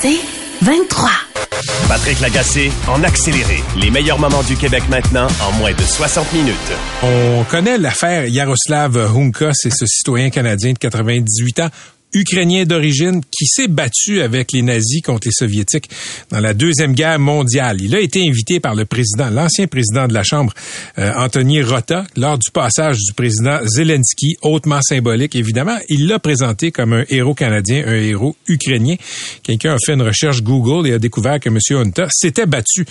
C'est 23. Patrick Lagacé en accéléré. Les meilleurs moments du Québec maintenant en moins de 60 minutes. On connaît l'affaire Yaroslav Hunka, c'est ce citoyen canadien de 98 ans ukrainien d'origine qui s'est battu avec les nazis contre les soviétiques dans la deuxième guerre mondiale. Il a été invité par le président, l'ancien président de la Chambre, euh, Anthony Rota, lors du passage du président Zelensky, hautement symbolique évidemment. Il l'a présenté comme un héros canadien, un héros ukrainien. Quelqu'un a fait une recherche Google et a découvert que M. Hunta s'était battu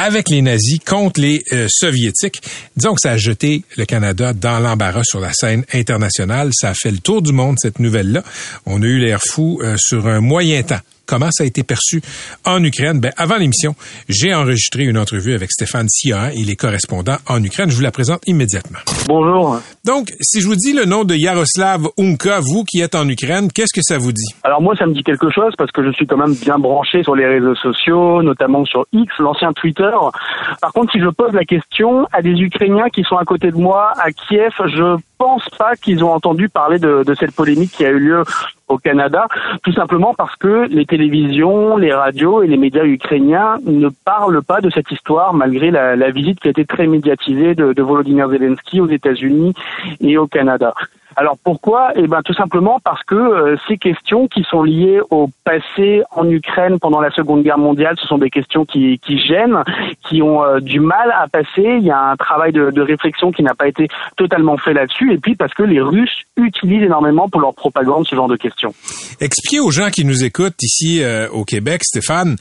avec les nazis contre les euh, soviétiques. Disons que ça a jeté le Canada dans l'embarras sur la scène internationale. Ça a fait le tour du monde, cette nouvelle-là. On a eu l'air fou euh, sur un moyen temps comment ça a été perçu en Ukraine. Ben, avant l'émission, j'ai enregistré une entrevue avec Stéphane Sia. Il est correspondant en Ukraine. Je vous la présente immédiatement. Bonjour. Donc, si je vous dis le nom de Yaroslav Unka, vous qui êtes en Ukraine, qu'est-ce que ça vous dit? Alors moi, ça me dit quelque chose parce que je suis quand même bien branché sur les réseaux sociaux, notamment sur X, l'ancien Twitter. Par contre, si je pose la question à des Ukrainiens qui sont à côté de moi à Kiev, je pense pas qu'ils ont entendu parler de, cette polémique qui a eu lieu au Canada, tout simplement parce que les télévisions, les radios et les médias ukrainiens ne parlent pas de cette histoire malgré la, visite qui a été très médiatisée de Volodymyr Zelensky aux États-Unis et au Canada. Alors pourquoi? Eh ben tout simplement parce que euh, ces questions qui sont liées au passé en Ukraine pendant la Seconde Guerre mondiale, ce sont des questions qui, qui gênent, qui ont euh, du mal à passer. Il y a un travail de, de réflexion qui n'a pas été totalement fait là-dessus, et puis parce que les Russes utilisent énormément pour leur propagande ce genre de questions. Expliquez aux gens qui nous écoutent ici euh, au Québec, Stéphane,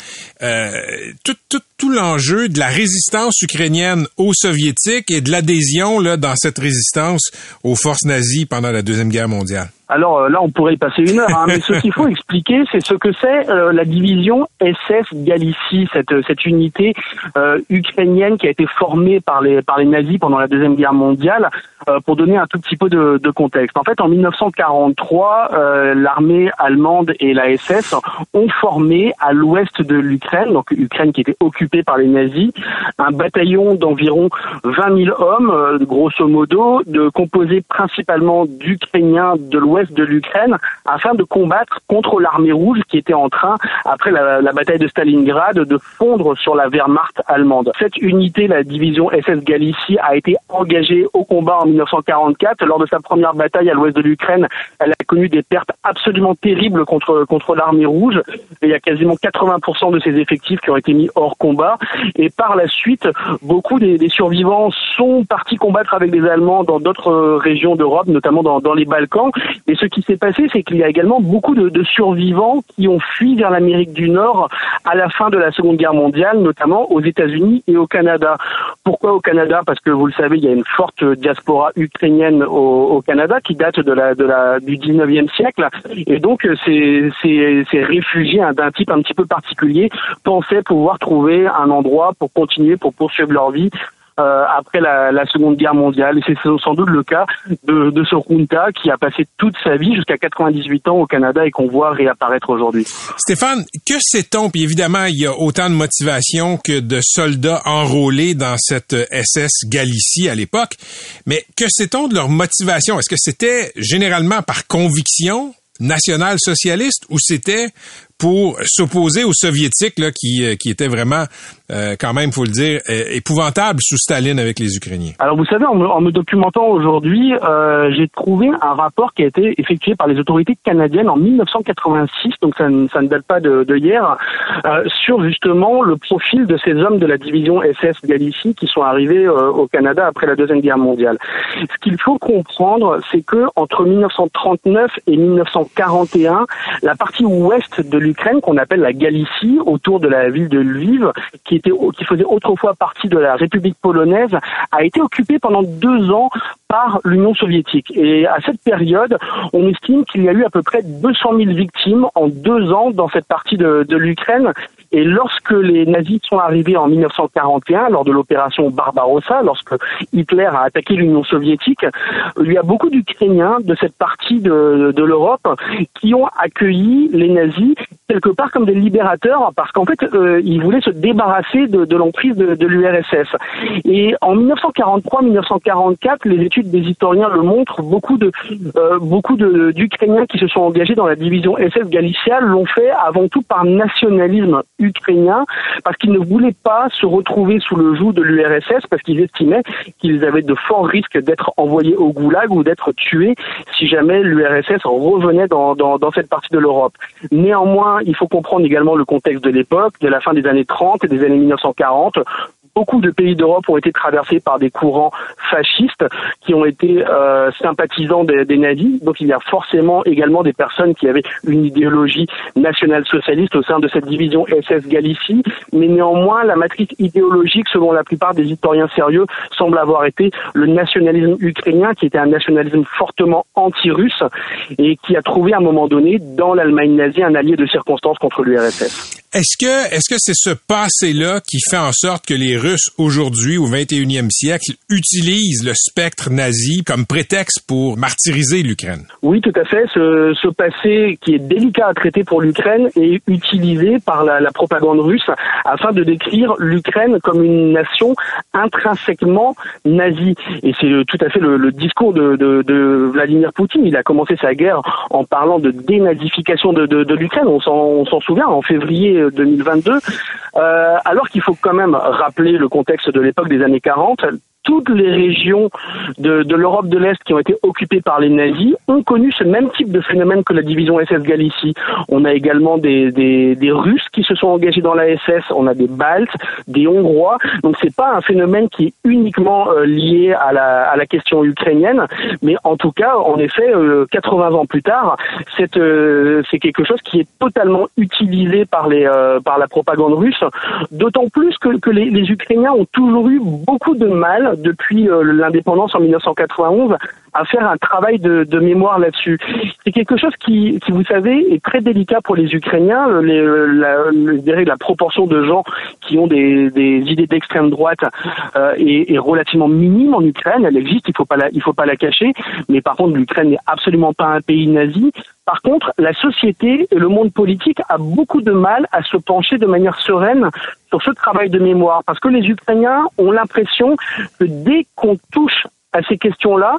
tout, tout, tout l'enjeu de la résistance ukrainienne aux soviétiques et de l'adhésion là dans cette résistance aux forces nazies pendant la Deuxième Guerre mondiale. Alors euh, là, on pourrait y passer une heure, hein, mais ce qu'il faut expliquer, c'est ce que c'est euh, la division SS Galicie, cette, cette unité euh, ukrainienne qui a été formée par les, par les nazis pendant la Deuxième Guerre mondiale, pour donner un tout petit peu de, de contexte. En fait, en 1943, l'armée allemande et la SS ont formé à l'ouest de l'Ukraine, donc Ukraine qui était occupée par les nazis, un bataillon d'environ 20 000 hommes, grosso modo, de composé principalement d'Ukrainiens de l'ouest de l'Ukraine afin de combattre contre l'armée rouge qui était en train, après la, bataille de Stalingrad, de fondre sur la Wehrmacht allemande. Cette unité, la division SS Galicie, a été engagée au combat en 1944. Lors de sa première bataille à l'ouest de l'Ukraine, elle a connu des pertes absolument terribles contre, contre l'armée rouge. Et il y a quasiment 80% de ses effectifs qui ont été mis hors combat. Et par la suite, beaucoup des, survivants sont partis combattre avec des Allemands dans d'autres régions d'Europe, notamment dans, dans les Balkans. Et ce qui s'est passé, c'est qu'il y a également beaucoup de, survivants qui ont fui vers l'Amérique du Nord à la fin de la Seconde Guerre mondiale, notamment aux États-Unis et au Canada. Pourquoi au Canada? Parce que vous le savez, il y a une forte diaspora ukrainienne au, Canada qui date du 19e siècle. Et donc, ces, ces, réfugiés d'un type un petit peu particulier pensaient pouvoir trouver un endroit pour continuer, pour poursuivre leur vie euh, après la, Seconde Guerre mondiale. C'est sans doute le cas de, de ce Junta qui a passé toute sa vie jusqu'à 98 ans au Canada et qu'on voit réapparaître aujourd'hui. Stéphane, que sait-on? Puis évidemment, il y a autant de motivation que de soldats enrôlés dans cette SS Galicie à l'époque. Mais que sait-on de leur motivation? Est-ce que c'était généralement par conviction national-socialiste ou c'était pour s'opposer aux soviétiques là, qui, euh, qui étaient vraiment, euh, quand même, faut le dire, euh, épouvantables sous Staline avec les Ukrainiens. Alors vous savez, en me, en me documentant aujourd'hui, euh, j'ai trouvé un rapport qui a été effectué par les autorités canadiennes en 1986, donc ça, ça ne date pas de, de hier, euh, sur justement le profil de ces hommes de la division SS Galicie qui sont arrivés euh, au Canada après la deuxième guerre mondiale. Ce qu'il faut comprendre, c'est que entre 1939 et 1941, la partie ouest de l'Ukraine qu'on appelle la Galicie, autour de la ville de Lviv, qui était qui faisait autrefois partie de la République polonaise, a été occupée pendant deux ans par l'Union soviétique. Et à cette période, on estime qu'il y a eu à peu près 200 000 victimes en deux ans dans cette partie de, de l'Ukraine. Et lorsque les nazis sont arrivés en 1941, lors de l'opération Barbarossa, lorsque Hitler a attaqué l'Union soviétique, il y a beaucoup d'Ukrainiens de cette partie de, de l'Europe qui ont accueilli les nazis quelque part comme des libérateurs parce qu'en fait, euh, ils voulaient se débarrasser de, de l'emprise de, de l'URSS. Et en 1943-1944, les études des historiens le montrent, beaucoup de euh, beaucoup d'Ukrainiens qui se sont engagés dans la division SS Galicia l'ont fait avant tout par nationalisme ukrainien, parce qu'ils ne voulaient pas se retrouver sous le joug de l'URSS, parce qu'ils estimaient qu'ils avaient de forts risques d'être envoyés au goulag ou d'être tués si jamais l'URSS revenait dans, dans, dans cette partie de l'Europe. Néanmoins, il faut comprendre également le contexte de l'époque, de la fin des années 30 et des années 1940, beaucoup de pays d'Europe ont été traversés par des courants fascistes qui ont été euh, sympathisants des, nazis. Donc il y a forcément également des personnes qui avaient une idéologie nationale-socialiste au sein de cette division SS Galicie. Mais néanmoins, la matrice idéologique, selon la plupart des historiens sérieux, semble avoir été le nationalisme ukrainien, qui était un nationalisme fortement anti-russe et qui a trouvé à un moment donné dans l'Allemagne nazie un allié de circonstance contre l'URSS. Est-ce que est-ce que c'est ce passé-là qui fait en sorte que les Russes aujourd'hui au 21e siècle utilisent le spectre nazi comme prétexte pour martyriser l'Ukraine? Oui, tout à fait. Ce, passé qui est délicat à traiter pour l'Ukraine est utilisé par la, propagande russe afin de décrire l'Ukraine comme une nation intrinsèquement nazie. Et c'est tout à fait le, discours de, Vladimir Poutine. Il a commencé sa guerre en parlant de dénazification de, de l'Ukraine. On s'en souvient en février 2022, euh, alors qu'il faut quand même rappeler le contexte de l'époque des années 40 toutes les régions de, l'Europe de l'Est qui ont été occupées par les nazis ont connu ce même type de phénomène que la division SS Galicie. On a également des, Russes qui se sont engagés dans la SS, on a des Baltes, des Hongrois. Donc c'est pas un phénomène qui est uniquement euh, lié à la, question ukrainienne, mais en tout cas, en effet, euh, 80 ans plus tard, c'est euh, quelque chose qui est totalement utilisé par euh, la propagande russe. D'autant plus que, les Ukrainiens ont toujours eu beaucoup de mal depuis euh, l'indépendance en 1991 à faire un travail de, mémoire là-dessus. C'est quelque chose qui, qui, vous savez, est très délicat pour les Ukrainiens. Les, la, la, proportion de gens qui ont des, idées d'extrême droite euh, est, relativement minime en Ukraine. Elle existe, il faut la, il faut pas la cacher. Mais par contre, l'Ukraine n'est absolument pas un pays nazi. Par contre, la société et le monde politique a beaucoup de mal à se pencher de manière sereine sur ce travail de mémoire, parce que les Ukrainiens ont l'impression que dès qu'on touche à ces questions-là,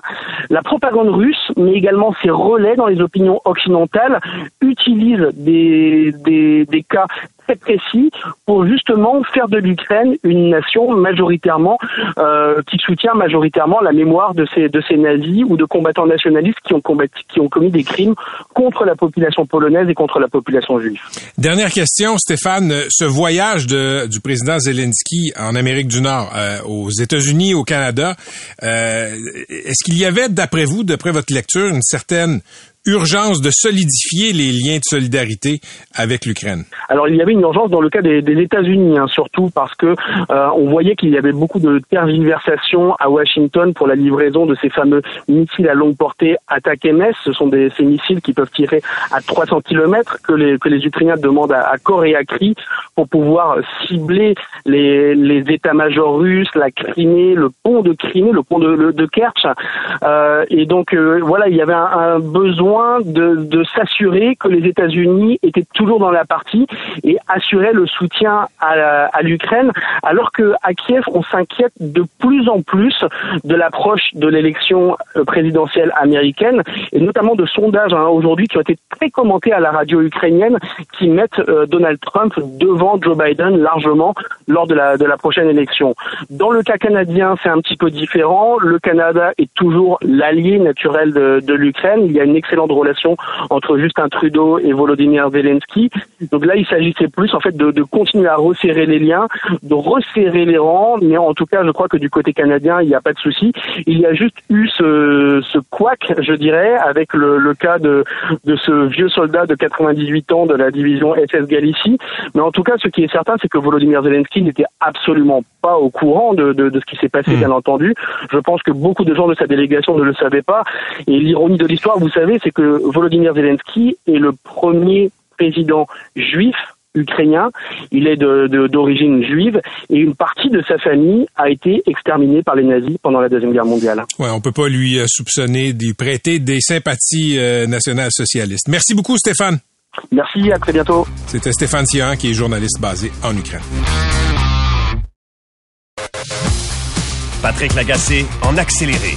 la propagande russe, mais également ses relais dans les opinions occidentales, utilisent des, des, des cas précis pour justement faire de l'Ukraine une nation majoritairement euh, qui soutient majoritairement la mémoire de ces de ces nazis ou de combattants nationalistes qui ont combattu, qui ont commis des crimes contre la population polonaise et contre la population juive. Dernière question, Stéphane, ce voyage de, du président Zelensky en Amérique du Nord, euh, aux États-Unis, au Canada, euh, est-ce qu'il y avait, d'après vous, d'après votre lecture, une certaine urgence de solidifier les liens de solidarité avec l'Ukraine? Alors il y avait une urgence dans le cas des, des États-Unis, hein, surtout parce que euh, on voyait qu'il y avait beaucoup de tergiversations à Washington pour la livraison de ces fameux missiles à longue portée attaque MS. Ce sont des, ces missiles qui peuvent tirer à 300 km que les, Ukrainiens demandent à, à corps et à cri pour pouvoir cibler les, les états-majors russes, la Crimée, le pont de Crimée, le pont de, Kerch. Euh, et donc euh, voilà, il y avait un besoin de, s'assurer que les États-Unis étaient toujours dans la partie et assuraient le soutien à, l'Ukraine, alors que à Kiev, on s'inquiète de plus en plus de l'approche de l'élection euh, présidentielle américaine et notamment de sondages hein, aujourd'hui qui ont été très commentés à la radio ukrainienne qui mettent euh, Donald Trump devant Joe Biden largement lors de la, de la prochaine élection. Dans le cas canadien, c'est un petit peu différent. Le Canada est toujours l'allié naturel de, de l'Ukraine. Il y a une excellente de relations entre Justin Trudeau et Volodymyr Zelensky. Donc là, il s'agissait plus en fait de, de, continuer à resserrer les liens, de resserrer les rangs. Mais en tout cas, je crois que du côté canadien, il n'y a pas de souci. Il y a juste eu ce, ce couac, je dirais, avec le, le cas de, de ce vieux soldat de 98 ans de la division SS Galicie. Mais en tout cas, ce qui est certain, c'est que Volodymyr Zelensky n'était absolument pas au courant de, de, de ce qui s'est passé, mmh. bien entendu. Je pense que beaucoup de gens de sa délégation ne le savaient pas. Et l'ironie de l'histoire, vous savez, c'est que Volodymyr Zelensky est le premier président juif ukrainien, il est d'origine de, juive et une partie de sa famille a été exterminée par les nazis pendant la deuxième guerre mondiale. Ouais, on peut pas lui euh, soupçonner d'y prêter des sympathies euh, nationales socialistes. Merci beaucoup Stéphane. Merci, à très bientôt. C'était Stéphane Sion, qui est journaliste basé en Ukraine. Patrick Lagacé en accéléré.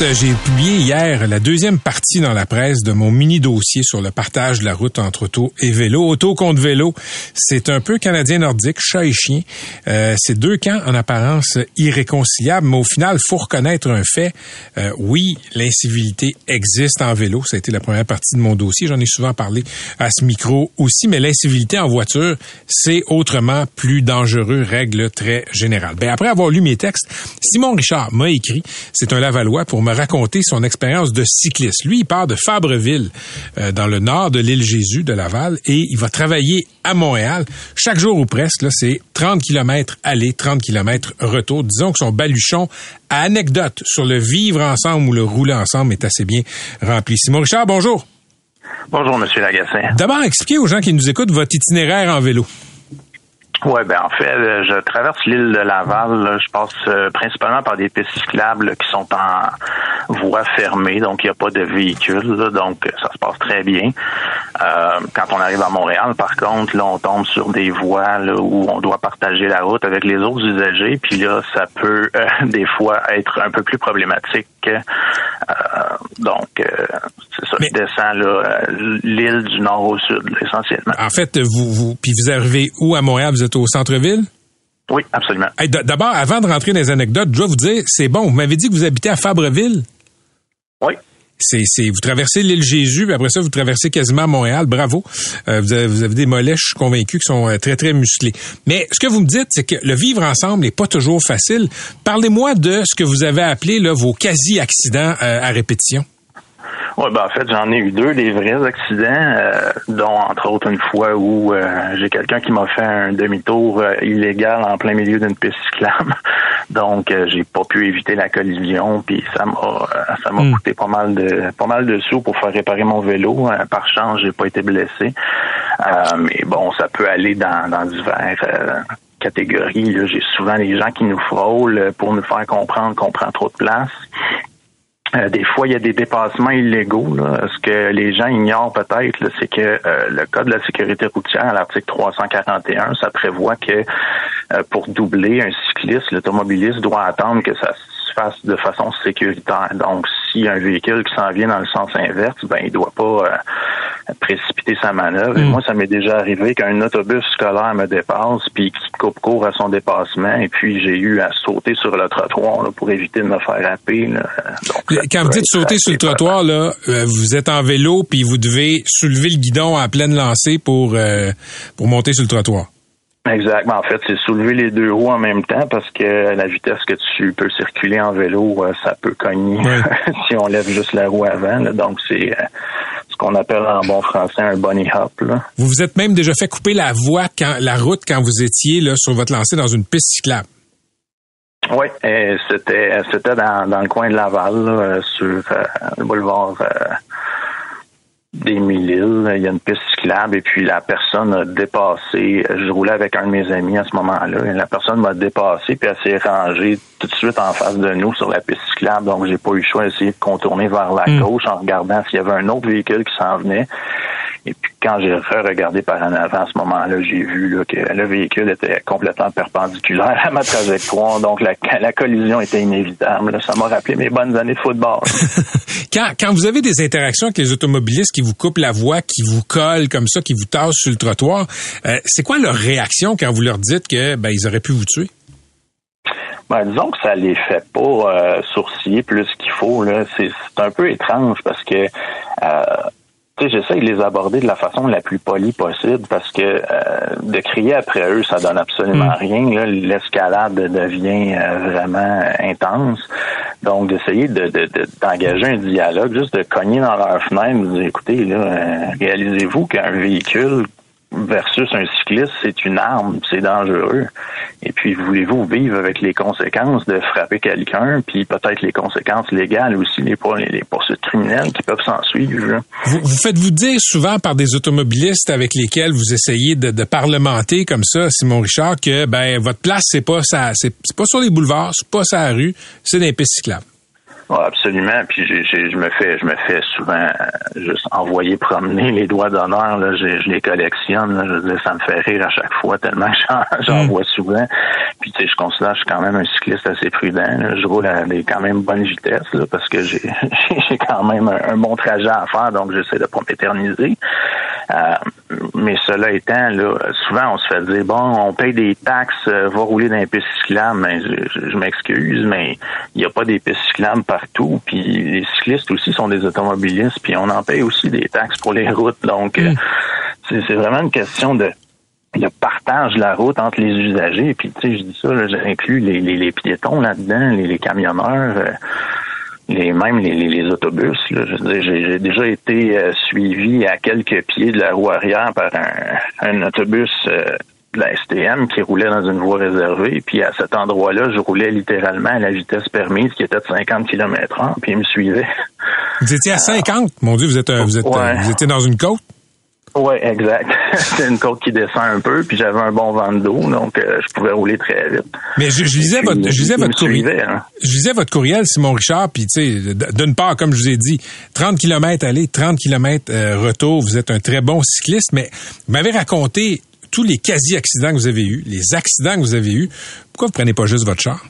J'ai publié hier la deuxième partie dans la presse de mon mini dossier sur le partage de la route entre auto et vélo. Auto contre vélo, c'est un peu canadien nordique, chat et chien. Euh, c'est deux camps en apparence irréconciliables, mais au final, faut reconnaître un fait. Euh, oui, l'incivilité existe en vélo. Ça a été la première partie de mon dossier. J'en ai souvent parlé à ce micro aussi, mais l'incivilité en voiture, c'est autrement plus dangereux, règle très générale. Ben, après avoir lu mes textes, Simon Richard m'a écrit, c'est un Lavallois pour me raconter son expérience de cycliste. Lui, il part de Fabreville, euh, dans le nord de l'île Jésus de Laval, et il va travailler à Montréal. Chaque jour ou presque, là, c'est 30 km aller, 30 km retour. Disons que son baluchon à anecdote sur le vivre ensemble ou le rouler ensemble est assez bien rempli. Simon Richard, bonjour. Bonjour, Monsieur Lagassin. D'abord, expliquez aux gens qui nous écoutent votre itinéraire en vélo. Oui, ben en fait, euh, je traverse l'île de Laval. Je passe euh, principalement par des pistes cyclables qui sont en voie fermée, donc il n'y a pas de véhicules, donc ça se passe très bien. Euh, quand on arrive à Montréal, par contre, là, on tombe sur des voies où on doit partager la route avec les autres usagers, puis là, ça peut des fois être un peu plus problématique. Donc, c'est ça, je descends l'île du nord au sud, essentiellement. En fait, vous, vous puis vous arrivez où à Montréal? Vous êtes au centre-ville? Oui, absolument. D'abord, avant de rentrer dans les anecdotes, je dois vous dire, c'est bon. Vous m'avez dit que vous habitez à Fabreville? Oui. C'est, vous traversez l'île Jésus, puis après ça, vous traversez quasiment Montréal. Bravo. Euh, vous, avez, des mollets, je suis convaincu, qui sont euh, très, très musclés. Mais ce que vous me dites, c'est que le vivre ensemble n'est pas toujours facile. Parlez-moi de ce que vous avez appelé là, vos quasi-accidents euh, à répétition. Oui, ben en fait, j'en ai eu deux, des vrais accidents, euh, dont entre autres une fois où euh, j'ai quelqu'un qui m'a fait un demi-tour euh, illégal en plein milieu d'une piste cyclable. Donc, j'ai pas pu éviter la collision, puis ça m'a ça m'a hmm. coûté pas mal de pas mal de sous pour faire réparer mon vélo. par chance, j'ai pas été blessé. mais bon, ça peut aller dans, dans divers catégories. J'ai souvent des gens qui nous frôlent pour nous faire comprendre qu'on prend trop de place. Euh, des fois, il y a des dépassements illégaux. Ce que les gens ignorent peut-être, c'est que euh, le Code de la sécurité routière, à l'article 341, ça prévoit que euh, pour doubler un cycliste, l'automobiliste doit attendre que ça se fasse de façon sécuritaire. Donc, si un véhicule qui s'en vient dans le sens inverse, ben il doit pas précipiter sa manœuvre. Et hmm. moi, ça m'est déjà arrivé qu'un autobus scolaire me dépasse, puis qui coupe court à son dépassement, et puis j'ai eu à sauter sur le trottoir pour éviter de me faire happer. Quand vous dites sauter sur le trottoir, là, euh, vous êtes en vélo, puis vous devez soulever le guidon à pleine lancée pour, euh, pour monter sur le trottoir. Exactement. En fait, c'est soulever les deux roues en même temps parce que la vitesse que tu peux circuler en vélo, euh, ça peut cogner si on lève juste la roue avant. Donc, c'est ce qu'on appelle en bon français un bunny hop. Vous vous êtes même déjà fait couper la voie, quand, la route quand vous étiez là, sur votre lancée dans une piste cyclable. Oui, c'était c'était dans, dans le coin de Laval, euh, sur euh, le boulevard des mille il y a une piste cyclable et puis la personne a dépassé. Je roulais avec un de mes amis à ce moment-là et la personne m'a dépassé puis elle s'est rangée tout de suite en face de nous sur la piste cyclable. Donc j'ai pas eu le choix d'essayer de contourner vers la hmm. gauche en regardant s'il y avait un autre véhicule qui s'en venait. Et puis quand j'ai regardé par en avant à ce moment-là, j'ai vu que le véhicule était complètement perpendiculaire à ma trajectoire, donc la, la collision était inévitable. Ça m'a rappelé mes bonnes années de football. quand, quand vous avez des interactions avec les automobilistes qui vous coupent la voie, qui vous collent comme ça, qui vous tassent sur le trottoir, euh, c'est quoi leur réaction quand vous leur dites que ben, ils auraient pu vous tuer? Ben, disons que ça les fait pas euh, sourciller plus qu'il faut. Là. C'est, un peu étrange parce que euh, j'essaie de les aborder de la façon la plus polie possible parce que euh, de crier après eux, ça donne absolument mm. rien. L'escalade devient euh, vraiment intense. Donc, d'essayer de, d'engager un dialogue, juste de cogner dans leur fenêtre, de dire, écoutez, là, euh, réalisez-vous qu'un véhicule versus un cycliste, c'est une arme, c'est dangereux. Et puis, voulez-vous vivre avec les conséquences de frapper quelqu'un, puis peut-être les conséquences légales aussi, les, poursuites criminelles qui peuvent s'en suivre. Vous, vous faites-vous dire souvent par des automobilistes avec lesquels vous essayez de, parlementer comme ça, Simon Richard, que ben votre place, c'est pas pas sur les boulevards, c'est pas la rue, c'est les pistes cyclables? Absolument. Puis je me fais, je me fais souvent juste envoyer promener les doigts d'honneur. Là, je, les collectionne. je ça me fait rire à chaque fois tellement j'en mm. vois souvent. Puis tu sais, je considère que je suis quand même un cycliste assez prudent. Je roule à des quand même bonnes vitesses là, parce que j'ai j'ai quand même un, bon trajet à faire, donc j'essaie de pas m'éterniser. Euh, mais cela étant, là, souvent on se fait dire bon, on paye des taxes, euh, va rouler dans les pistes cyclables. Mais je, m'excuse, mais il n'y a pas des pistes cyclables partout. Puis les cyclistes aussi sont des automobilistes, puis on en paye aussi des taxes pour les routes. Donc euh, c'est vraiment une question de partage de la route entre les usagers. Puis, tu sais, je dis ça, j'inclus les, les, piétons là-dedans, les, camionneurs, euh, les même les, autobus. J'ai déjà été euh, suivi à quelques pieds de la roue arrière par un, autobus de la STM qui roulait dans une voie réservée. Puis à cet endroit-là, je roulais littéralement à la vitesse permise qui était de 50 km h puis il me suivait. Vous étiez à 50? Mon Dieu, vous êtes, vous êtes, vous étiez dans une côte? Oui, exact. c'est une côte qui descend un peu, puis j'avais un bon vent d'eau, donc euh, je pouvais rouler très vite. Mais je, lisais votre, je lisais votre courriel. Hein. Je lisais votre courriel, Simon Richard, puis tu sais, d'une part, comme je vous ai dit, 30 km aller, 30 km euh, retour, vous êtes un très bon cycliste, mais vous m'avez raconté tous les quasi-accidents que vous avez eus, les accidents que vous avez eus. Pourquoi vous prenez pas juste votre char?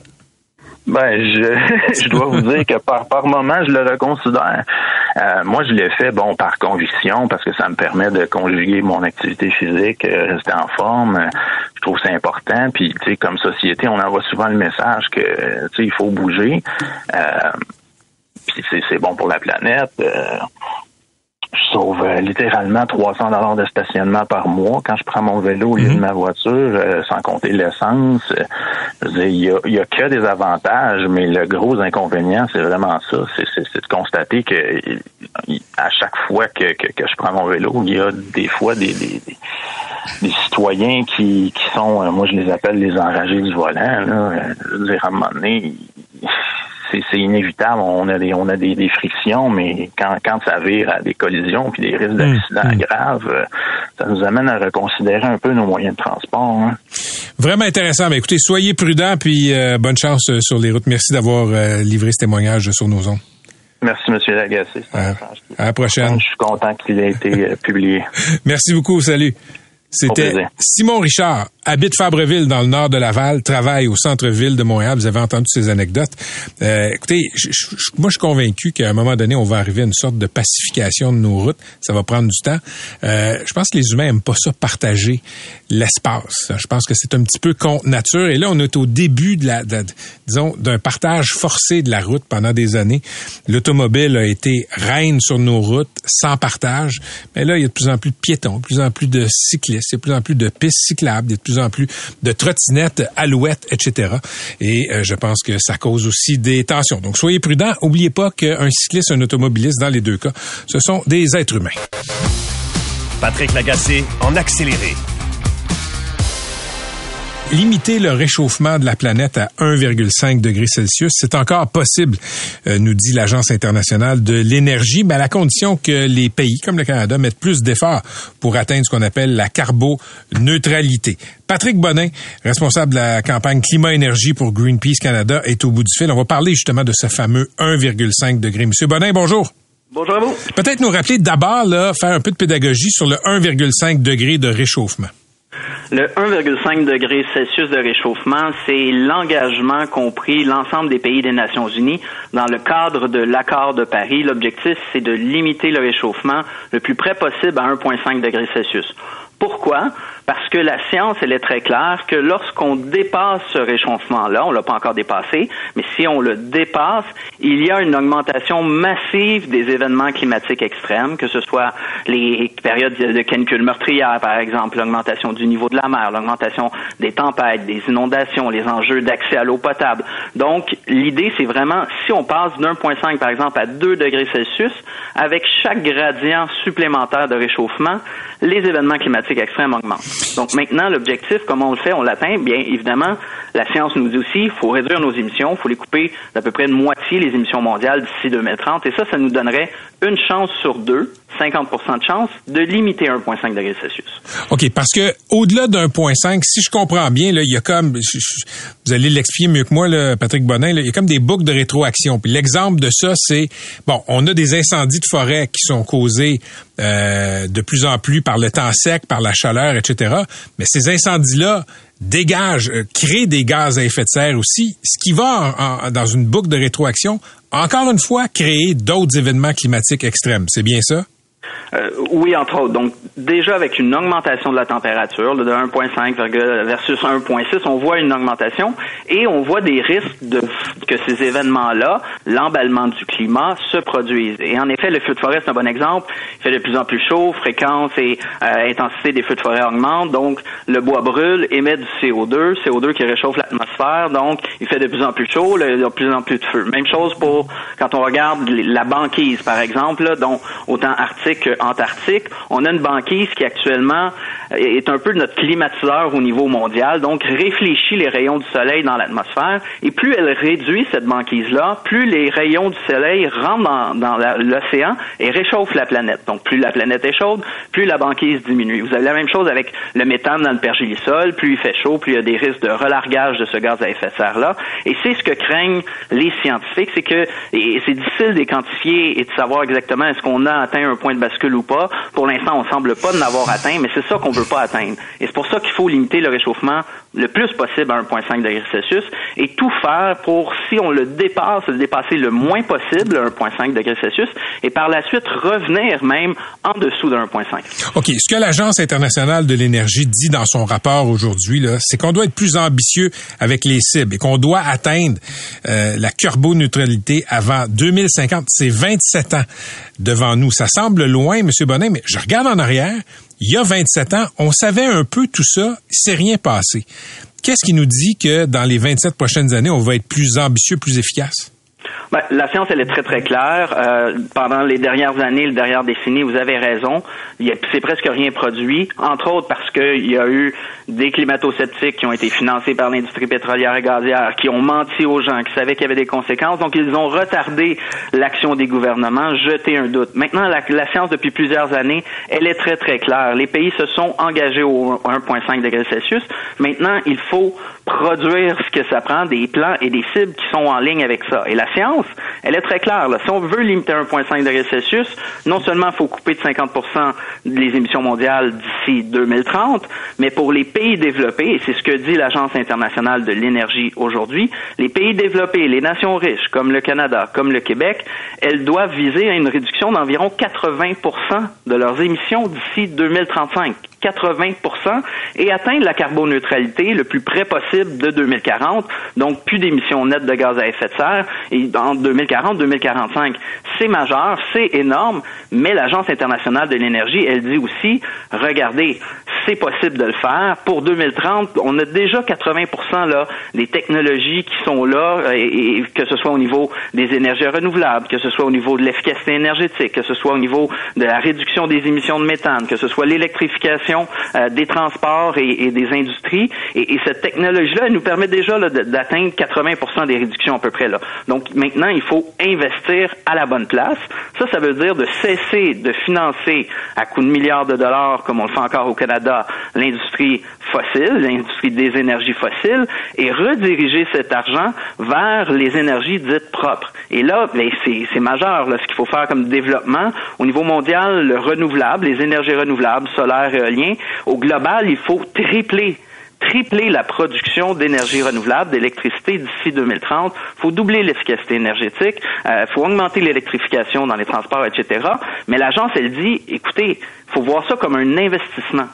Ben, je, dois vous dire que par, moment, je le reconsidère. Euh, moi, je l'ai fait, bon, par conviction, parce que ça me permet de conjuguer mon activité physique, euh, rester en forme. je trouve c'est important. Puis, tu sais, comme société, on envoie souvent le message que, tu sais, il faut bouger. Euh, puis c'est bon pour la planète je sauve euh, littéralement 300 dollars de stationnement par mois quand je prends mon vélo au lieu de mhm. ma voiture, euh, sans compter l'essence. il y a, que des avantages, mais le gros inconvénient, c'est vraiment ça, c'est de constater que à chaque fois que, je prends mon vélo, il y a des fois des, des, citoyens qui, qui sont, euh, moi je les appelle les enragés du volant. Là. Je veux dire, à un moment donné, c'est inévitable. On a des on a des, frictions, mais quand, quand ça vire à des collisions puis des risques d'accidents mmh. graves, euh, ça nous amène à reconsidérer un peu nos moyens de transport. Hein. Vraiment intéressant. Mais écoutez, soyez prudents puis euh, bonne chance euh, sur les routes. Merci d'avoir livré ce témoignage sur nos ondes. Merci, M. Lagacé. À, à la prochaine. Je suis content qu'il ait été publié. Merci beaucoup. Salut. C'était Simon Richard, habite Fabreville dans le nord de Laval, travaille au centre-ville de Montréal. Vous avez entendu ces anecdotes. Euh, écoutez, moi je suis convaincu qu'à un moment donné, on va arriver à une sorte de pacification de nos routes. Ça va prendre du temps. Euh, je pense que les humains aiment pas ça partager l'espace. Je pense que c'est un petit peu contre nature. Et là, on est au début de la, disons, d'un partage forcé de la route pendant des années. L'automobile a été reine sur nos routes sans partage. Mais là, il y a de plus en plus de piétons, de plus en plus de cyclistes, il y a de plus en plus de pistes cyclables, il y a de plus en plus de trottinettes, alouettes, etc. Et euh, je pense que ça cause aussi des tensions. Donc, soyez prudents. Oubliez pas qu'un cycliste, un automobiliste, dans les deux cas, ce sont des êtres humains. Patrick Lagacé en accéléré limiter le réchauffement de la planète à 1,5 degré Celsius, c'est encore possible, euh, nous dit l'Agence internationale de l'énergie, mais à la condition que les pays comme le Canada mettent plus d'efforts pour atteindre ce qu'on appelle la carboneutralité. Patrick Bonin, responsable de la campagne climat-énergie pour Greenpeace Canada, est au bout du fil. On va parler justement de ce fameux 1,5 degré. Monsieur Bonin, bonjour. Bonjour à vous. Peut-être nous rappeler d'abord, là, faire un peu de pédagogie sur le 1,5 degré de réchauffement. Le 1,5 degré Celsius de réchauffement, c'est l'engagement qu'ont pris l'ensemble des pays des Nations Unies dans le cadre de l'accord de Paris. L'objectif, c'est de limiter le réchauffement le plus près possible à 1,5 degré Celsius. Pourquoi? Parce que la science, elle est très claire que lorsqu'on dépasse ce réchauffement-là, on l'a pas encore dépassé, mais si on le dépasse, il y a une augmentation massive des événements climatiques extrêmes, que ce soit les périodes de canicule meurtrière, par exemple, l'augmentation du niveau de la mer, l'augmentation des tempêtes, des inondations, les enjeux d'accès à l'eau potable. Donc, l'idée, c'est vraiment, si on passe d'1,5 par exemple à 2 degrés Celsius, avec chaque gradient supplémentaire de réchauffement, les événements climatiques extrêmes augmentent. Donc maintenant, l'objectif, comment on le fait, on l'atteint, bien évidemment, la science nous dit aussi, il faut réduire nos émissions, il faut les couper d'à peu près de moitié les émissions mondiales d'ici 2030, et ça, ça nous donnerait une chance sur deux, 50 de chance de limiter 1,5 degré Celsius. OK, parce que au-delà d'un point 5, si je comprends bien, là, il y a comme, vous allez l'expliquer mieux que moi, là, Patrick Bonin, il y a comme des boucles de rétroaction. Puis l'exemple de ça, c'est, bon, on a des incendies de forêt qui sont causés euh, de plus en plus par le temps sec, par la chaleur, etc. Mais ces incendies-là dégagent, euh, créent des gaz à effet de serre aussi, ce qui va dans une boucle de rétroaction, encore une fois, créer d'autres événements climatiques extrêmes. C'est bien ça? Euh, oui, entre autres. Donc, déjà avec une augmentation de la température de 1,5 versus 1,6, on voit une augmentation et on voit des risques que ces événements-là, l'emballement du climat, se produisent. Et en effet, le feu de forêt, c'est un bon exemple. Il fait de plus en plus chaud, fréquence et euh, intensité des feux de forêt augmente, donc le bois brûle, émet du CO2, CO2 qui réchauffe l'atmosphère, donc il fait de plus en plus chaud, il y a de plus en plus de feu. Même chose pour quand on regarde la banquise, par exemple, dont autant arctique Antarctique, on a une banquise qui actuellement est un peu notre climatiseur au niveau mondial, donc réfléchit les rayons du soleil dans l'atmosphère, et plus elle réduit cette banquise-là, plus les rayons du soleil rentrent dans, l'océan et réchauffent la planète. Donc plus la planète est chaude, plus la banquise diminue. Vous avez la même chose avec le méthane dans le pergélisol, plus il fait chaud, plus il y a des risques de relargage de ce gaz à effet de serre-là. Et c'est ce que craignent les scientifiques, c'est que c'est difficile d'équantifier et de savoir exactement est-ce qu'on a atteint un point de bascule ou pas. Pour l'instant, on semble pas l'avoir atteint, mais c'est ça qu'on veut pas atteindre. Et c'est pour ça qu'il faut limiter le réchauffement le plus possible à 1,5 degré Celsius et tout faire pour, si on le dépasse, le dépasser le moins possible à 1,5 degré Celsius et par la suite revenir même en dessous de 1,5. OK. Ce que l'Agence internationale de l'énergie dit dans son rapport aujourd'hui, c'est qu'on doit être plus ambitieux avec les cibles et qu'on doit atteindre euh, la carboneutralité avant 2050. C'est 27 ans devant nous. Ça semble loin, M. Bonnet, mais je regarde en arrière. Il y a 27 ans, on savait un peu tout ça. C'est rien passé. Qu'est-ce qui nous dit que dans les 27 prochaines années, on va être plus ambitieux, plus efficace? Ben, la science, elle est très, très claire. Euh, pendant les dernières années, les dernières décennies, vous avez raison. C'est presque rien produit, entre autres parce qu'il y a eu des climato-sceptiques qui ont été financés par l'industrie pétrolière et gazière, qui ont menti aux gens, qui savaient qu'il y avait des conséquences. Donc, ils ont retardé l'action des gouvernements, jeté un doute. Maintenant, la, la, science, depuis plusieurs années, elle est très, très claire. Les pays se sont engagés au 1,5 degrés Celsius. Maintenant, il faut produire ce que ça prend, des plans et des cibles qui sont en ligne avec ça. Et la science, elle est très claire. Si on veut limiter 1,5 degrés Celsius, non seulement il faut couper de 50 les émissions mondiales d'ici 2030, mais pour les pays développés, et c'est ce que dit l'Agence internationale de l'énergie aujourd'hui, les pays développés, les nations riches, comme le Canada, comme le Québec, elles doivent viser à une réduction d'environ 80% de leurs émissions d'ici 2035. 80 et atteindre la carboneutralité le plus près possible de 2040, donc plus d'émissions nettes de gaz à effet de serre, et en 2040-2045. C'est majeur, c'est énorme, mais l'Agence internationale de l'énergie, elle dit aussi, regardez, c'est possible de le faire. Pour 2030, on a déjà 80 là des technologies qui sont là, et, que ce soit au niveau des énergies renouvelables, que ce soit au niveau de l'efficacité énergétique, que ce soit au niveau de la réduction des émissions de méthane, que ce soit l'électrification euh, des transports et, des industries. Et, cette technologie-là, elle nous permet déjà d'atteindre 80 des réductions à peu près là. Donc maintenant, il faut investir à la bonne place. Ça, ça veut dire de cesser de financer à coût de milliards de dollars, comme on le fait encore au Canada, l'industrie fossile, l'industrie des énergies fossiles, et rediriger cet argent vers les énergies dites propres. Et là, ben, c'est majeur ce qu'il faut faire comme développement au niveau mondial, le renouvelable, les énergies renouvelables, solaire, éolien. Au global, il faut tripler tripler la production d'énergie renouvelable, d'électricité d'ici 2030. Il faut doubler l'efficacité énergétique. Il euh, faut augmenter l'électrification dans les transports, etc. Mais l'agence, elle dit, écoutez, faut voir ça comme un investissement.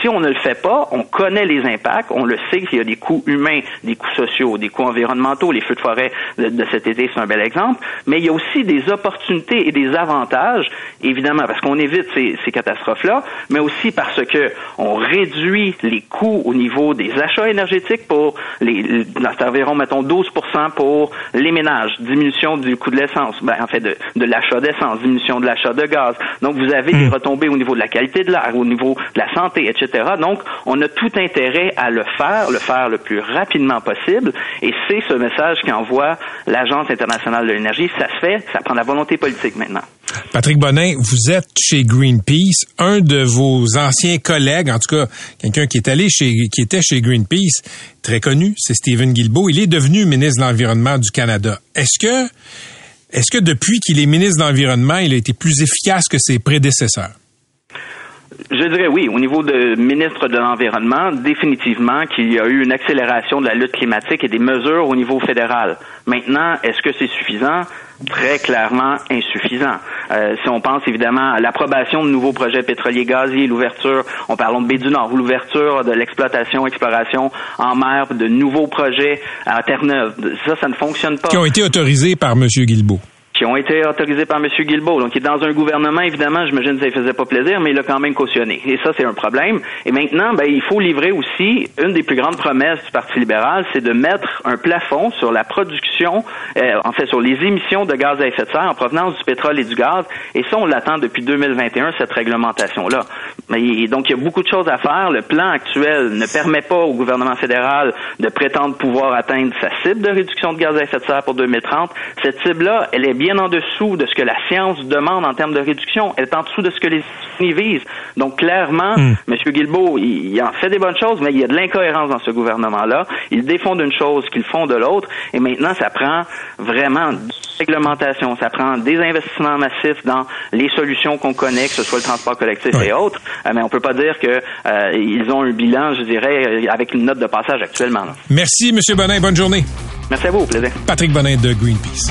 Si on ne le fait pas, on connaît les impacts, on le sait qu'il y a des coûts humains, des coûts sociaux, des coûts environnementaux. Les feux de forêt de, cet été, c'est un bel exemple. Mais il y a aussi des opportunités et des avantages, évidemment, parce qu'on évite ces, ces catastrophes-là, mais aussi parce que on réduit les coûts au niveau des achats énergétiques pour les, c'est environ, mettons, 12 pour les ménages, diminution du coût de l'essence, ben, en fait, de, de l'achat d'essence, diminution de l'achat de gaz. Donc, vous avez des hmm. retombées au niveau de la qualité de l'air, au niveau de la santé, etc. Donc, on a tout intérêt à le faire, le faire le plus rapidement possible. Et c'est ce message qu'envoie l'Agence internationale de l'énergie. Ça se fait, ça prend la volonté politique maintenant. Patrick Bonin, vous êtes chez Greenpeace. Un de vos anciens collègues, en tout cas, quelqu'un qui est allé chez, qui était chez Greenpeace, très connu, c'est Stephen Guilbeault. Il est devenu ministre de l'Environnement du Canada. Est-ce que, est-ce que depuis qu'il est ministre de l'Environnement, il a été plus efficace que ses prédécesseurs? Je dirais oui. Au niveau de ministre de l'Environnement, définitivement qu'il y a eu une accélération de la lutte climatique et des mesures au niveau fédéral. Maintenant, est-ce que c'est suffisant? Très clairement insuffisant. Euh, si on pense évidemment à l'approbation de nouveaux projets pétroliers gaziers, l'ouverture, on parle de baie du Nord, ou l'ouverture de l'exploitation, exploration en mer, de nouveaux projets à Terre-Neuve. Ça, ça ne fonctionne pas. Qui ont été autorisés par M. Guilbeault qui ont été autorisés par M. Guilbeault. Donc, il est dans un gouvernement, évidemment, j'imagine que ça ne faisait pas plaisir, mais il a quand même cautionné. Et ça, c'est un problème. Et maintenant, ben, il faut livrer aussi une des plus grandes promesses du Parti libéral, c'est de mettre un plafond sur la production, euh, en fait, sur les émissions de gaz à effet de serre en provenance du pétrole et du gaz. Et ça, on l'attend depuis 2021, cette réglementation-là. Mais, donc, il y a beaucoup de choses à faire. Le plan actuel ne permet pas au gouvernement fédéral de prétendre pouvoir atteindre sa cible de réduction de gaz à effet de serre pour 2030. Cette cible-là, elle est bien bien en dessous de ce que la science demande en termes de réduction. Elle est en dessous de ce que les États-Unis visent. Donc, clairement, hmm. M. Guilbeault, il, en fait des bonnes choses, mais il y a de l'incohérence dans ce gouvernement-là. Ils défendent une chose qu'ils font de l'autre. Et maintenant, ça prend vraiment de réglementation. Ça prend des investissements massifs dans les solutions qu'on connaît, que ce soit le transport collectif et autres. Euh, mais on peut pas dire que euh, ils ont un bilan, je dirais, avec une note de passage actuellement. Merci, M. Bonin. Bonne journée. Merci à vous. Au plaisir. Patrick Bonin de Greenpeace.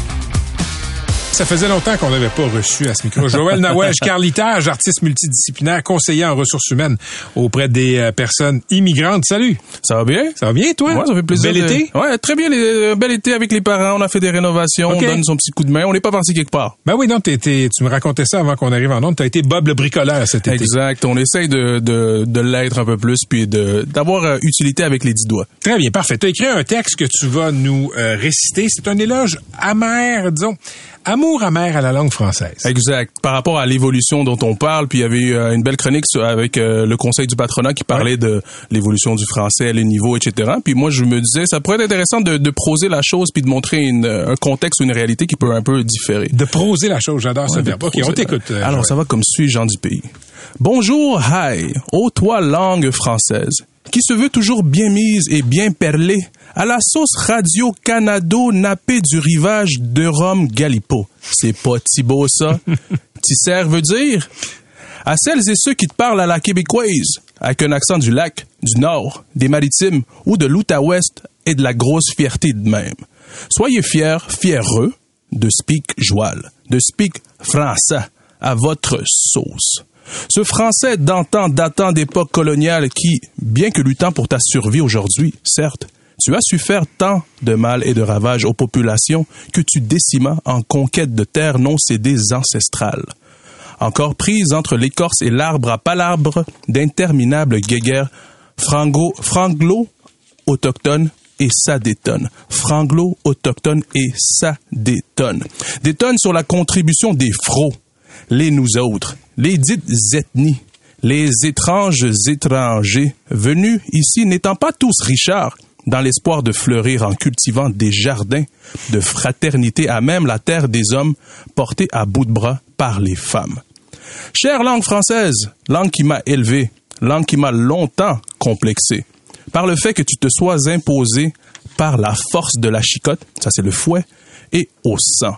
Ça faisait longtemps qu'on n'avait pas reçu à ce micro. Joël Nawej, Carlitage, artiste multidisciplinaire, conseiller en ressources humaines auprès des euh, personnes immigrantes. Salut. Ça va bien? Ça va bien, toi? Ouais, ça fait plaisir. Bel été? Ouais, très bien. Les, bel été avec les parents. On a fait des rénovations. On donne son petit coup de main. On n'est pas parti quelque part. Ben oui, non, tu me racontais ça avant qu'on arrive en onde. Tu as été Bob le bricoleur cet été. Exact. On essaye de, de, de l'être un peu plus puis de d'avoir euh, utilité avec les dix doigts. Très bien, parfait. Tu as écrit un texte que tu vas nous euh, réciter. C'est un éloge amer, disons, Amour amer à la langue française. Exact. Par rapport à l'évolution dont on parle, puis il y avait eu euh, une belle chronique avec euh, le Conseil du patronat qui parlait de l'évolution du français, les niveaux, etc. Puis moi, je me disais, ça pourrait être intéressant de, de proser la chose puis de montrer une, un contexte ou une réalité qui peut un peu différer. De proser la chose, j'adore ce verbe. OK, on t'écoute. Euh, Alors, ça va comme suit, Jean du pays. Bonjour, hi, ô toi langue française, qui se veut toujours bien mise et bien perlée, à la sauce radio Canado nappée du rivage de Rome Galipo. C'est pas Thibaut, ça. Tisser veut dire? À celles et ceux qui te parlent à la québécoise, avec un accent du lac, du nord, des maritimes ou de l'Outaouest et de la grosse fierté de même. Soyez fiers, fiereux de speak joual, de speak français à votre sauce. Ce français d'antan datant d'époque coloniale qui, bien que luttant pour ta survie aujourd'hui, certes, tu as su faire tant de mal et de ravages aux populations que tu décimas en conquête de terres non cédées ancestrales. Encore prise entre l'écorce et l'arbre à palabre d'interminables guéguerres frango, franglo autochtones et ça détonne. Franglo autochtones et ça détonne. Détonne sur la contribution des fros, les nous autres, les dites ethnies, les étranges étrangers venus ici n'étant pas tous Richards, dans l'espoir de fleurir en cultivant des jardins de fraternité à même la terre des hommes portée à bout de bras par les femmes. Chère langue française, langue qui m'a élevé, langue qui m'a longtemps complexé, par le fait que tu te sois imposé par la force de la chicotte, ça c'est le fouet, et au sang,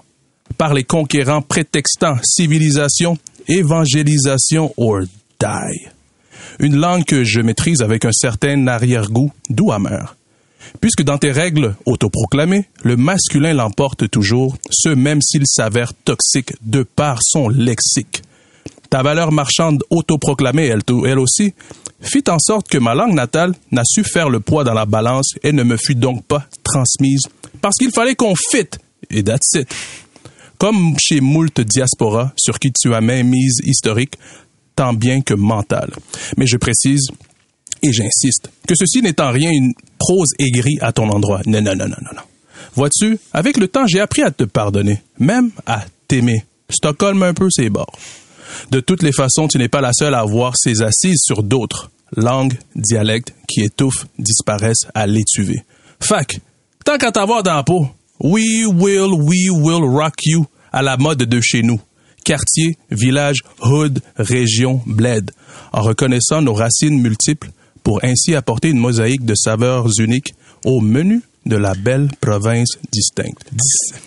par les conquérants prétextant civilisation, évangélisation or die. Une langue que je maîtrise avec un certain arrière-goût doux amer puisque dans tes règles autoproclamées, le masculin l'emporte toujours, ce même s'il s'avère toxique de par son lexique. Ta valeur marchande autoproclamée, elle, elle aussi, fit en sorte que ma langue natale n'a su faire le poids dans la balance et ne me fut donc pas transmise, parce qu'il fallait qu'on fit, et that's. Comme chez moult diaspora, sur qui tu as mise historique, tant bien que mentale. Mais je précise, et j'insiste, que ceci n'est en rien une prose aigrie à ton endroit. Non, non, non, non, non. Vois-tu, avec le temps, j'ai appris à te pardonner, même à t'aimer. Stockholm un peu ses bords. De toutes les façons, tu n'es pas la seule à avoir ses assises sur d'autres langues, dialectes qui étouffent, disparaissent à l'étuvée. Fac, Tant qu'à t'avoir dans la peau, we will, we will rock you à la mode de chez nous. Quartier, village, hood, région, bled. En reconnaissant nos racines multiples pour ainsi apporter une mosaïque de saveurs uniques au menu de la belle province distincte.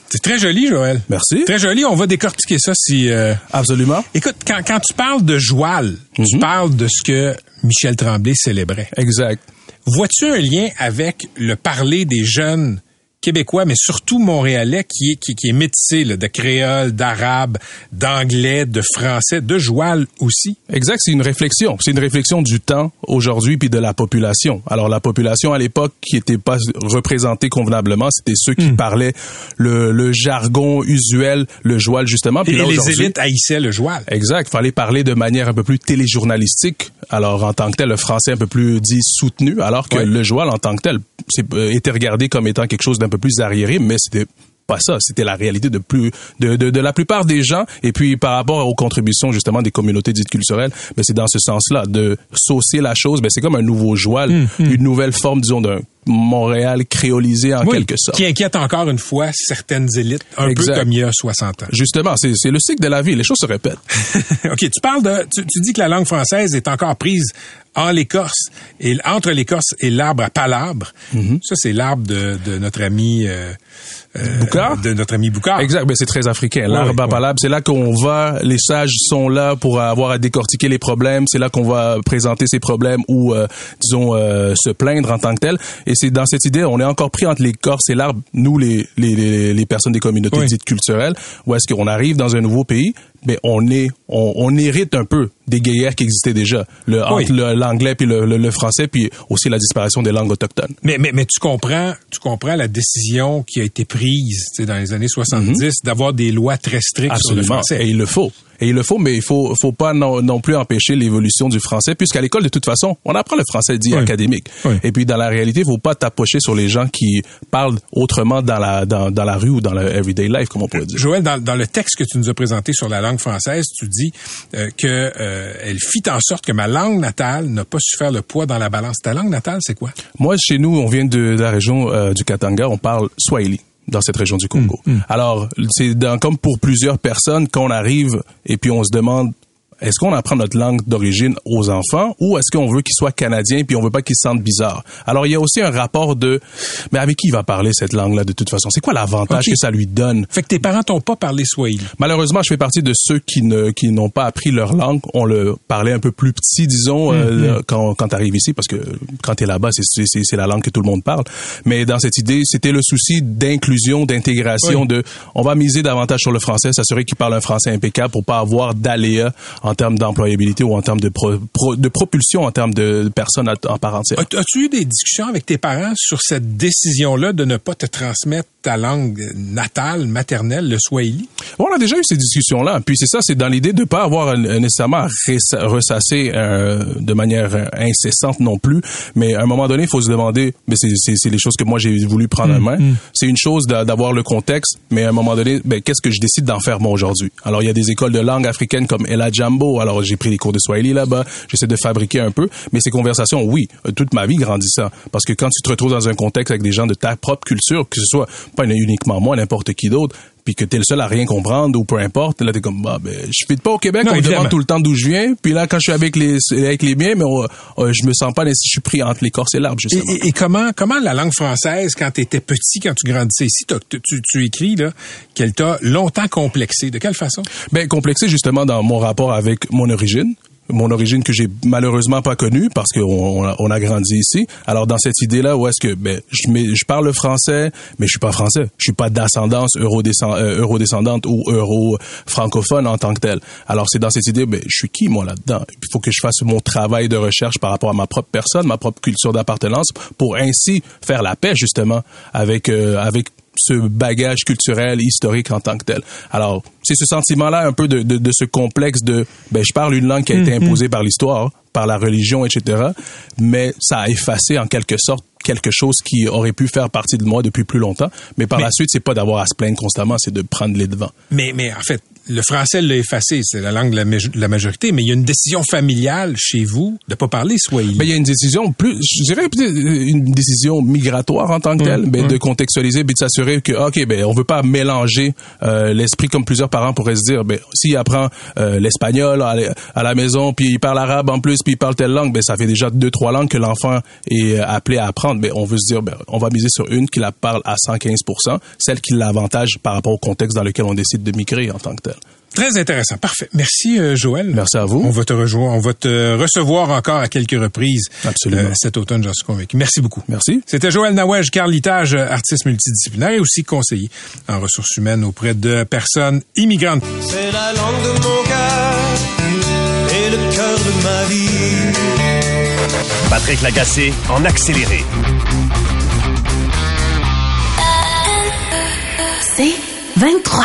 C'est très joli, Joël. Merci. Très joli. On va décortiquer ça si. euh, Absolument. Écoute, quand, quand tu parles de joual, tu Mhm. parles de ce que Michel Tremblay célébrait. Exact. Vois-tu un lien avec le parler des jeunes québécois, mais surtout montréalais, qui est, qui, qui est métissé là, de créole, d'arabe, d'anglais, de français, de joual aussi? Exact, c'est une réflexion. C'est une réflexion du temps aujourd'hui puis de la population. Alors la population à l'époque qui était pas représentée convenablement, c'était ceux qui parlaient le, le jargon usuel, le joual justement. Et Puis là, les élites haïssaient le joual. Exact. Fallait parler de manière un peu plus téléjournalistique. Alors, en tant que tel, le français un peu plus dit soutenu, alors que le joual, en tant que tel, euh, était regardé comme étant quelque chose d'un peu plus arriéré, mais c'était pas ça. C'était la réalité de plus, de, de, de la plupart des gens. Et puis, par rapport aux contributions, justement, des communautés dites culturelles, ben, c'est dans ce sens-là, de saucer la chose. Ben, c'est comme un nouveau joual, une nouvelle forme, disons, d'un Montréal créolisé en Oui, quelque sorte. Qui inquiète encore une fois certaines élites, un Exact. peu comme il y a 60 ans. Justement, c'est, c'est le cycle de la vie. Les choses se répètent. OK, tu parles de tu, tu dis que la langue française est encore prise en l'écorce et entre l'écorce et l'arbre à palabre. Ça c'est l'arbre de, de notre ami euh, euh, Boucard? de notre ami Boucard. Exact, ben c'est très africain. L'arbre à palabre, c'est là qu'on va, les sages sont là pour avoir à décortiquer les problèmes, c'est là qu'on va présenter ces problèmes ou, euh, disons, euh, se plaindre en tant que tel. Et c'est dans cette idée, on est encore pris entre l'écorce et l'arbre, nous, les, les, les, les personnes des communautés Oui. dites culturelles, où est-ce qu'on arrive dans un nouveau pays, ben on est, on, on hérite un peu des guerrières qui existaient déjà, le, Oui. entre l'anglais puis le, le, le français, puis aussi la disparition des langues autochtones. Mais, mais, mais tu comprends, tu comprends la décision qui a été prise dans les années 70 d'avoir des lois très strictes sur le français. Et il le faut. Et il le faut, mais il faut, faut pas non, non plus empêcher l'évolution du français, puisqu'à l'école, de toute façon, on apprend le français dit Oui. académique. Oui. Et puis, dans la réalité, il faut pas tapocher sur les gens qui parlent autrement dans la, dans, dans la rue ou dans le everyday life, comme on pourrait dire. Joël, dans, dans le texte que tu nous as présenté sur la langue française, tu dis euh, que euh, elle fit en sorte que ma langue natale n'a pas su faire le poids dans la balance. Ta langue natale, c'est quoi? Moi, chez nous, on vient de, de la région euh, du Katanga, on parle Swahili dans cette région du Congo. Alors, c'est comme pour plusieurs personnes qu'on arrive et puis on se demande est-ce qu'on apprend notre langue d'origine aux enfants ou est-ce qu'on veut qu'ils soient canadiens puis on veut pas qu'ils se sentent bizarres? Alors, il y a aussi un rapport de mais avec qui il va parler cette langue-là de toute façon? C'est quoi l'avantage que ça lui donne? Fait que tes parents t'ont pas parlé Swahili. Malheureusement, je fais partie de ceux qui ne qui n'ont pas appris leur langue. On le parlait un peu plus petit, disons, euh, quand quand t'arrives ici, parce que quand t'es là-bas, c'est c'est c'est la langue que tout le monde parle. Mais dans cette idée, c'était le souci d'inclusion, d'intégration, Oui. de on va miser davantage sur le français, s'assurer qu'ils parlent un français impeccable pour pas avoir d'aléas en termes d'employabilité ou en termes de pro- pro- de propulsion en termes de personnes en part entière? As- As-tu eu des discussions avec tes parents sur cette décision-là de ne pas te transmettre ta langue natale, maternelle, le Swahili? Bon, on a déjà eu ces discussions-là. Puis c'est ça, c'est dans l'idée de pas avoir nécessairement à ressa- ressasser euh, de manière incessante non plus. Mais à un moment donné, il faut se demander, mais c'est, les choses que moi j'ai voulu prendre en main. C'est une chose d'a- d'avoir le contexte, mais à un moment donné, ben, qu'est-ce que je décide d'en faire moi aujourd'hui? Alors, il y a des écoles de langue africaine comme Ella Alors, j'ai pris des cours de Swahili là-bas. J'essaie de fabriquer un peu. Mais ces conversations, oui, euh, toute ma vie grandissant. Parce que quand tu te retrouves dans un contexte avec des gens de ta propre culture, que ce soit pas uniquement moi, n'importe qui d'autre, puis que t'es le seul à rien comprendre ou peu importe, là t'es comme bah ben je fais pas au Québec, Non, on me demande tout le temps d'où je viens, puis là quand je suis avec les avec les miens, mais on- euh, je me sens pas si je suis pris entre l'écorce et l'arbre Et, justement. et- et comment, comment la langue française, quand tu étais petit, quand tu grandissais ici, t'as- tu, tu, tu écris là, qu'elle t'a longtemps complexé. De quelle façon? Ben complexé justement dans mon rapport avec mon origine mon origine que j'ai malheureusement pas connue parce qu'on on a, grandi ici. Alors dans cette idée-là, où est-ce que ben je, mets- je parle le français, mais je suis pas français. Je suis pas d'ascendance euh, eurodescendante ou euro francophone en tant que tel. Alors c'est dans cette idée, ben je suis qui moi là-dedans? Il faut que je fasse mon travail de recherche par rapport à ma propre personne, ma propre culture d'appartenance, pour ainsi faire la paix justement avec euh, avec ce bagage culturel, historique en tant que tel. Alors, c'est ce sentiment-là un peu de, de, de ce complexe de, ben, je parle une langue qui a été imposée par l'histoire, par la religion, etc., mais ça a effacé en quelque sorte quelque chose qui aurait pu faire partie de moi depuis plus longtemps. Mais par Mais- la suite, c'est pas d'avoir à se plaindre constamment, c'est de prendre les devants. Mais, mais en fait, le français l'a effacé, c'est la langue de la, maj- de la majorité, mais il y a une décision familiale chez vous de pas parler swahili. Ben, il y a une décision plus, je dirais peut-être une décision migratoire en tant que telle, ben, de contextualiser, puis de s'assurer que, ok, ben, on veut pas mélanger euh, l'esprit comme plusieurs parents pourraient se dire, ben, s'il apprend euh, l'espagnol à, la- à la maison, puis il parle arabe en plus, puis il parle telle langue, ben, ça fait déjà deux, trois langues que l'enfant est euh, appelé à apprendre. Ben, on veut se dire, ben, on va miser sur une qui la parle à 115 celle qui l'avantage par rapport au contexte dans lequel on décide de migrer en tant que tel. Très intéressant. Parfait. Merci, euh, Joël. Merci à vous. On va te rejoindre, on va te recevoir encore à quelques reprises Absolument. euh, cet automne, j'en suis convaincu. Merci beaucoup. Merci. C'était Joël Nawaj, carlitage, artiste multidisciplinaire et aussi conseiller en ressources humaines auprès de personnes immigrantes. C'est la langue de mon cœur et le cœur de ma vie. Patrick Lagacé en accéléré. C'est 23.